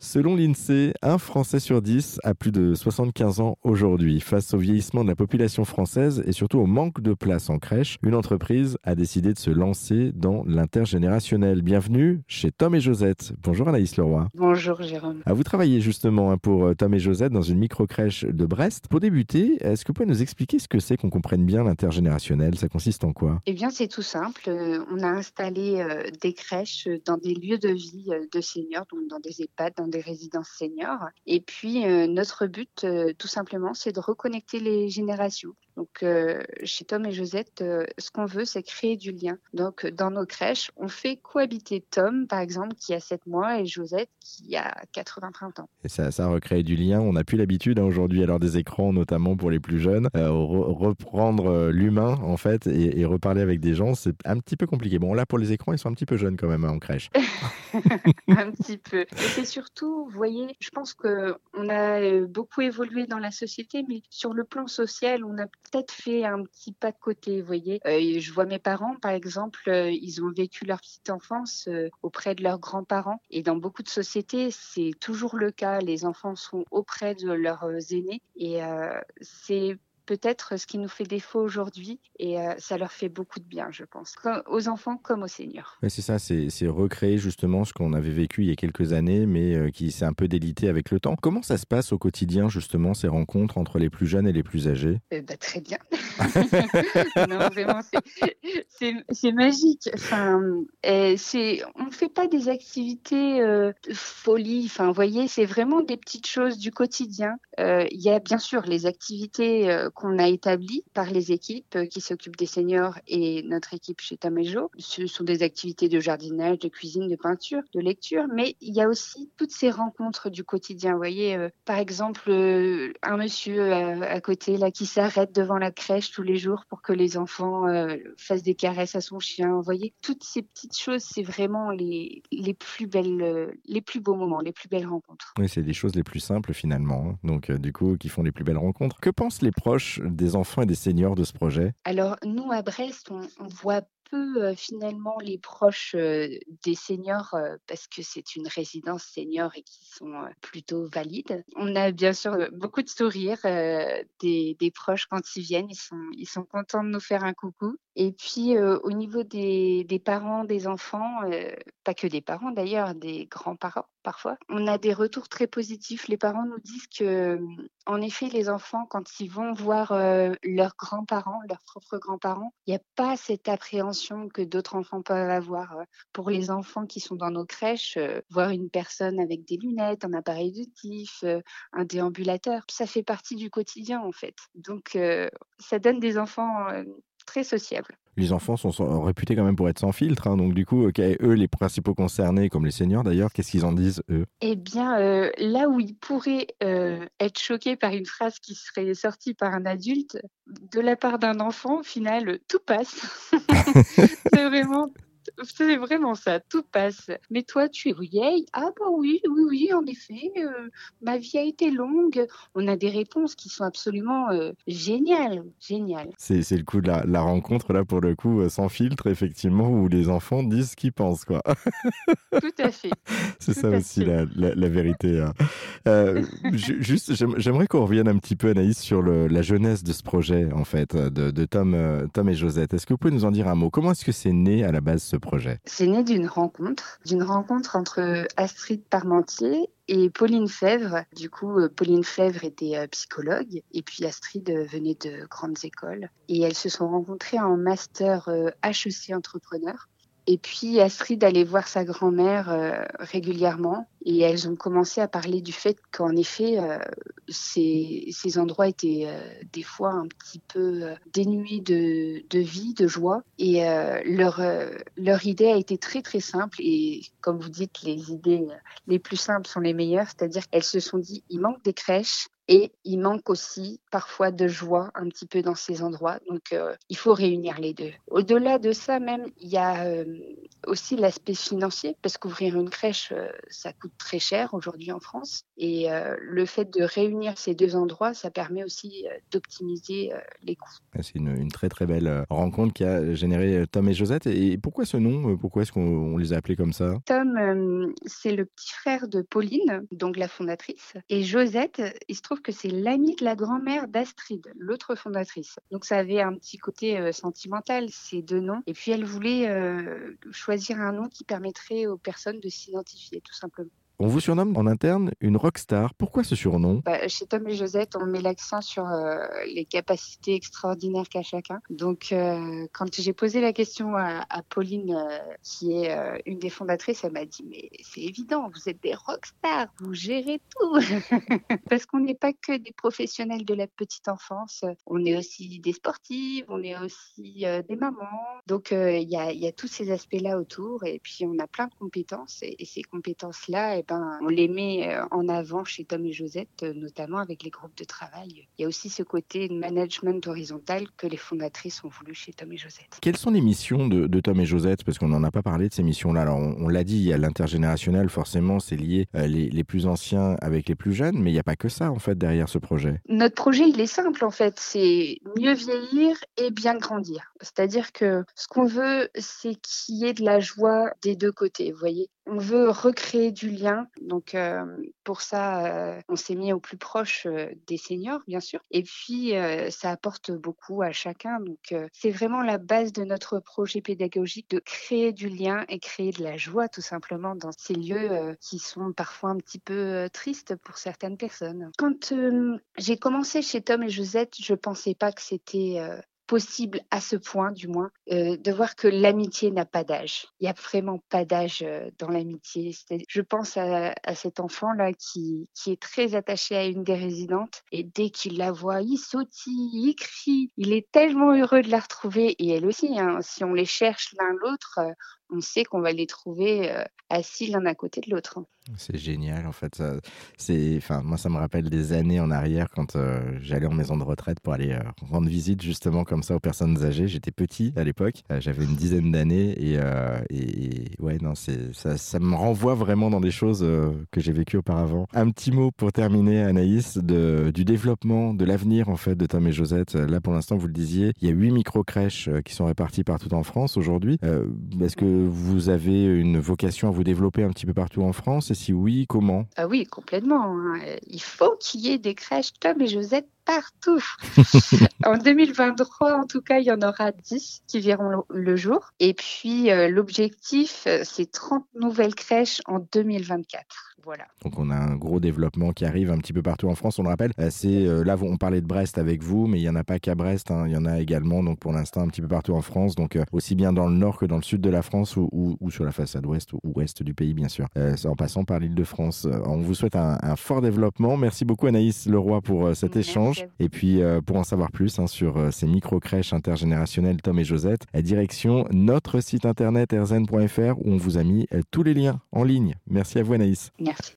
Selon l'INSEE, un Français sur dix a plus de 75 ans aujourd'hui. Face au vieillissement de la population française et surtout au manque de place en crèche, une entreprise a décidé de se lancer dans l'intergénérationnel. Bienvenue chez Tom et Josette. Bonjour Anaïs Leroy. Bonjour Jérôme. Ah, vous travaillez justement hein, pour euh, Tom et Josette dans une micro-crèche de Brest. Pour débuter, est-ce que vous pouvez nous expliquer ce que c'est qu'on comprenne bien l'intergénérationnel? Ça consiste en quoi? Eh bien, c'est tout simple. Euh, on a installé euh, des crèches dans des lieux de vie de seniors, donc dans des EHPAD, dans des résidences seniors. Et puis, euh, notre but, euh, tout simplement, c'est de reconnecter les générations. Donc, euh, chez Tom et Josette, ce qu'on veut, c'est créer du lien. Donc, dans nos crèches, on fait cohabiter Tom, par exemple, qui a 7 mois, et Josette, qui a 80 printemps. Et ça, ça recrée du lien. On n'a plus l'habitude hein, aujourd'hui, à l'heure des écrans, notamment pour les plus jeunes, reprendre l'humain, en fait, et, reparler avec des gens, c'est un petit peu compliqué. Bon, là, pour les écrans, ils sont un petit peu jeunes quand même hein, en crèche. un petit peu. Et c'est surtout, vous voyez, je pense qu'on a euh, beaucoup évolué dans la société, mais sur le plan social, on a peut-être fait un petit pas de côté, vous voyez. Euh, je vois mes parents, par exemple, euh, ils ont vécu leur petite enfance auprès de leurs grands-parents. Et dans beaucoup de sociétés, c'est toujours le cas. Les enfants sont auprès de leurs aînés. Et c'est peut-être ce qui nous fait défaut aujourd'hui et euh, ça leur fait beaucoup de bien, je pense, aux enfants comme aux seniors. c'est ça, c'est recréer justement ce qu'on avait vécu il y a quelques années, mais euh, qui s'est un peu délité avec le temps. Comment ça se passe au quotidien, justement, ces rencontres entre les plus jeunes et les plus âgés? Euh, bah, Très bien. non, vraiment, c'est magique. Enfin, c'est, on ne fait pas des activités folie. Enfin, vous voyez, c'est vraiment des petites choses du quotidien. Il y a bien sûr les activités qu'on a établi par les équipes euh, qui s'occupent des seniors et notre équipe chez Tamejo. Ce sont des activités de jardinage, de cuisine, de peinture, de lecture, mais il y a aussi toutes ces rencontres du quotidien. Vous voyez, euh, par exemple, euh, un monsieur à, côté là qui s'arrête devant la crèche tous les jours pour que les enfants fassent des caresses à son chien. Vous voyez, toutes ces petites choses, c'est vraiment les, les plus belles, les plus beaux moments, les plus belles rencontres. Oui, c'est des choses les plus simples finalement. Hein. Donc, du coup, qui font les plus belles rencontres. Que pensent les proches des enfants et des seniors de ce projet Alors, nous, à Brest, on, voit peu finalement les proches des seniors parce que c'est une résidence senior et qui sont plutôt valides. On a bien sûr beaucoup de sourires des, proches quand ils viennent. Ils sont, ils sont contents de nous faire un coucou. Et puis au niveau des, parents, des enfants, pas que des parents d'ailleurs, des grands-parents parfois, on a des retours très positifs. Les parents nous disent que, en effet, les enfants, quand ils vont voir leurs grands-parents, leurs propres grands-parents, il n'y a pas cette appréhension que d'autres enfants peuvent avoir. Euh, pour les enfants qui sont dans nos crèches, euh, voir une personne avec des lunettes, un appareil auditif, euh, un déambulateur, ça fait partie du quotidien en fait. Donc ça donne des enfants très sociables les enfants sont réputés quand même pour être sans filtre. Hein. donc du coup, eux, les principaux concernés, comme les seniors d'ailleurs, qu'est-ce qu'ils en disent, eux? Eh bien, euh, là où ils pourraient euh, être choqués par une phrase qui serait sortie par un adulte, de la part d'un enfant, au final, tout passe. C'est vraiment c'est vraiment ça, tout passe. Mais toi, tu es vieille? Ah bah oui, oui, oui, en effet, euh, ma vie a été longue. On a des réponses qui sont absolument euh, géniales, géniales. C'est, le coup de la, rencontre, là, pour le coup, euh, sans filtre, effectivement, où les enfants disent ce qu'ils pensent, quoi. Tout à fait. c'est ça aussi la, la, vérité. Hein. juste, j'aimerais qu'on revienne un petit peu, Anaïs, sur le, la jeunesse de ce projet, en fait, de, de Tom, Tom et Josette. Est-ce que vous pouvez nous en dire un mot? Comment est-ce que c'est né à la base ce projet c'est né d'une rencontre, d'une rencontre entre Astrid Parmentier et Pauline Fèvre. Du coup, euh, Pauline Fèvre était euh, psychologue et puis Astrid euh, venait de grandes écoles. Et elles se sont rencontrées en master HEC entrepreneur. Et puis Astrid allait voir sa grand-mère euh, régulièrement. Et elles ont commencé à parler du fait qu'en effet, euh, ces, ces, endroits étaient euh, des fois un petit peu dénués de, de, vie, de joie. Et leur, leur idée a été très très simple. Et comme vous dites, les idées les plus simples sont les meilleures, c'est-à-dire qu'elles se sont dit, il manque des crèches, et il manque aussi parfois de joie un petit peu dans ces endroits. Donc, euh, il faut réunir les deux. Au-delà de ça, même, il y a euh, aussi l'aspect financier, parce qu'ouvrir une crèche, euh, ça coûte très cher aujourd'hui en France. Et le fait de réunir ces deux endroits, ça permet aussi d'optimiser les coûts. C'est une, une, très très belle rencontre qui a généré Tom et Josette. Et pourquoi ce nom Pourquoi est-ce qu'on les a appelés comme ça? Tom, c'est le petit frère de Pauline, donc la fondatrice. Et Josette, il se trouve que c'est l'amie de la grand-mère d'Astrid, l'autre fondatrice. Donc ça avait un petit côté euh, sentimental, ces deux noms. Et puis elle voulait euh, choisir un nom qui permettrait aux personnes de s'identifier, tout simplement. On vous surnomme en interne une rockstar. Pourquoi ce surnom? Bah, Chez Tom et Josette, on met l'accent sur euh, les capacités extraordinaires qu'a chacun. Donc, euh, quand j'ai posé la question à, Pauline, euh, qui est une des fondatrices, elle m'a dit Mais c'est évident, vous êtes des rockstars, vous gérez tout. Parce qu'on n'est pas que des professionnels de la petite enfance, on est aussi des sportives, on est aussi des mamans. Donc, il y a, tous ces aspects-là autour. Et puis, on a plein de compétences. Et, ces compétences-là, eh ben, on les met euh, en avant chez Tom et Josette, euh, notamment avec les groupes de travail. Il y a aussi ce côté management horizontal que les fondatrices ont voulu chez Tom et Josette. Quelles sont les missions de, Tom et Josette? Parce qu'on n'en a pas parlé de ces missions-là. Alors, on, l'a dit, il y a l'intergénérationnel, forcément, c'est lié euh, les, plus anciens avec les plus jeunes, mais il n'y a pas que ça, en fait, derrière ce projet. Notre projet, il est simple, en fait. C'est mieux vieillir et bien grandir. C'est-à-dire que ce qu'on veut, c'est qu'il y ait de la joie des deux côtés, vous voyez? On veut recréer du lien donc pour ça, on s'est mis au plus proche des seniors, bien sûr. Et puis, ça apporte beaucoup à chacun. Donc c'est vraiment la base de notre projet pédagogique de créer du lien et créer de la joie, tout simplement, dans ces lieux qui sont parfois un petit peu tristes pour certaines personnes. Quand j'ai commencé chez Tom et Josette, je pensais pas que c'était possible à ce point, du moins, euh, de voir que l'amitié n'a pas d'âge. Il n'y a vraiment pas d'âge euh, dans l'amitié. Je pense à, cet enfant-là qui, qui est très attaché à une des résidentes et dès qu'il la voit, il sautille, il crie. Il est tellement heureux de la retrouver et elle aussi. Hein. si on les cherche l'un l'autre, euh, on sait qu'on va les trouver assis l'un à côté de l'autre. C'est génial, en fait. c'est, enfin, moi, ça me rappelle des années en arrière quand euh, j'allais en maison de retraite pour aller euh, rendre visite justement comme ça aux personnes âgées. J'étais petit à l'époque, euh, j'avais une dizaine d'années et, et, ouais, non, c'est ça, me renvoie vraiment dans des choses que j'ai vécues auparavant. Un petit mot pour terminer, Anaïs, de, du développement, de l'avenir en fait de Tom et Josette. Là, pour l'instant, vous le disiez, il y a huit micro-crèches qui sont réparties partout en France aujourd'hui. Est-ce que vous avez une vocation à vous développer un petit peu partout en France? Si oui, comment? Ah Oui, complètement. Hein. Il faut qu'il y ait des crèches Tom et Josette partout. en 2023, en tout cas, il y en aura 10 qui verront le jour. Et puis, euh, l'objectif, euh, c'est 30 nouvelles crèches en 2024. Voilà. Donc on a un gros développement qui arrive un petit peu partout en France, on le rappelle. Euh, c'est là on parlait de Brest avec vous, mais il n'y en a pas qu'à Brest, hein. il y en a également donc pour l'instant un petit peu partout en France, donc aussi bien dans le nord que dans le sud de la France ou, sur la façade ouest ou ouest du pays bien sûr, en passant par l'île de France. on vous souhaite un, fort développement. Merci beaucoup Anaïs Leroy pour cet échange. Et puis, euh, pour en savoir plus hein, sur euh, ces micro-crèches intergénérationnelles Tom et Josette, direction notre site internet erzen.fr où on vous a mis euh, tous les liens en ligne. Merci à vous Anaïs. Merci.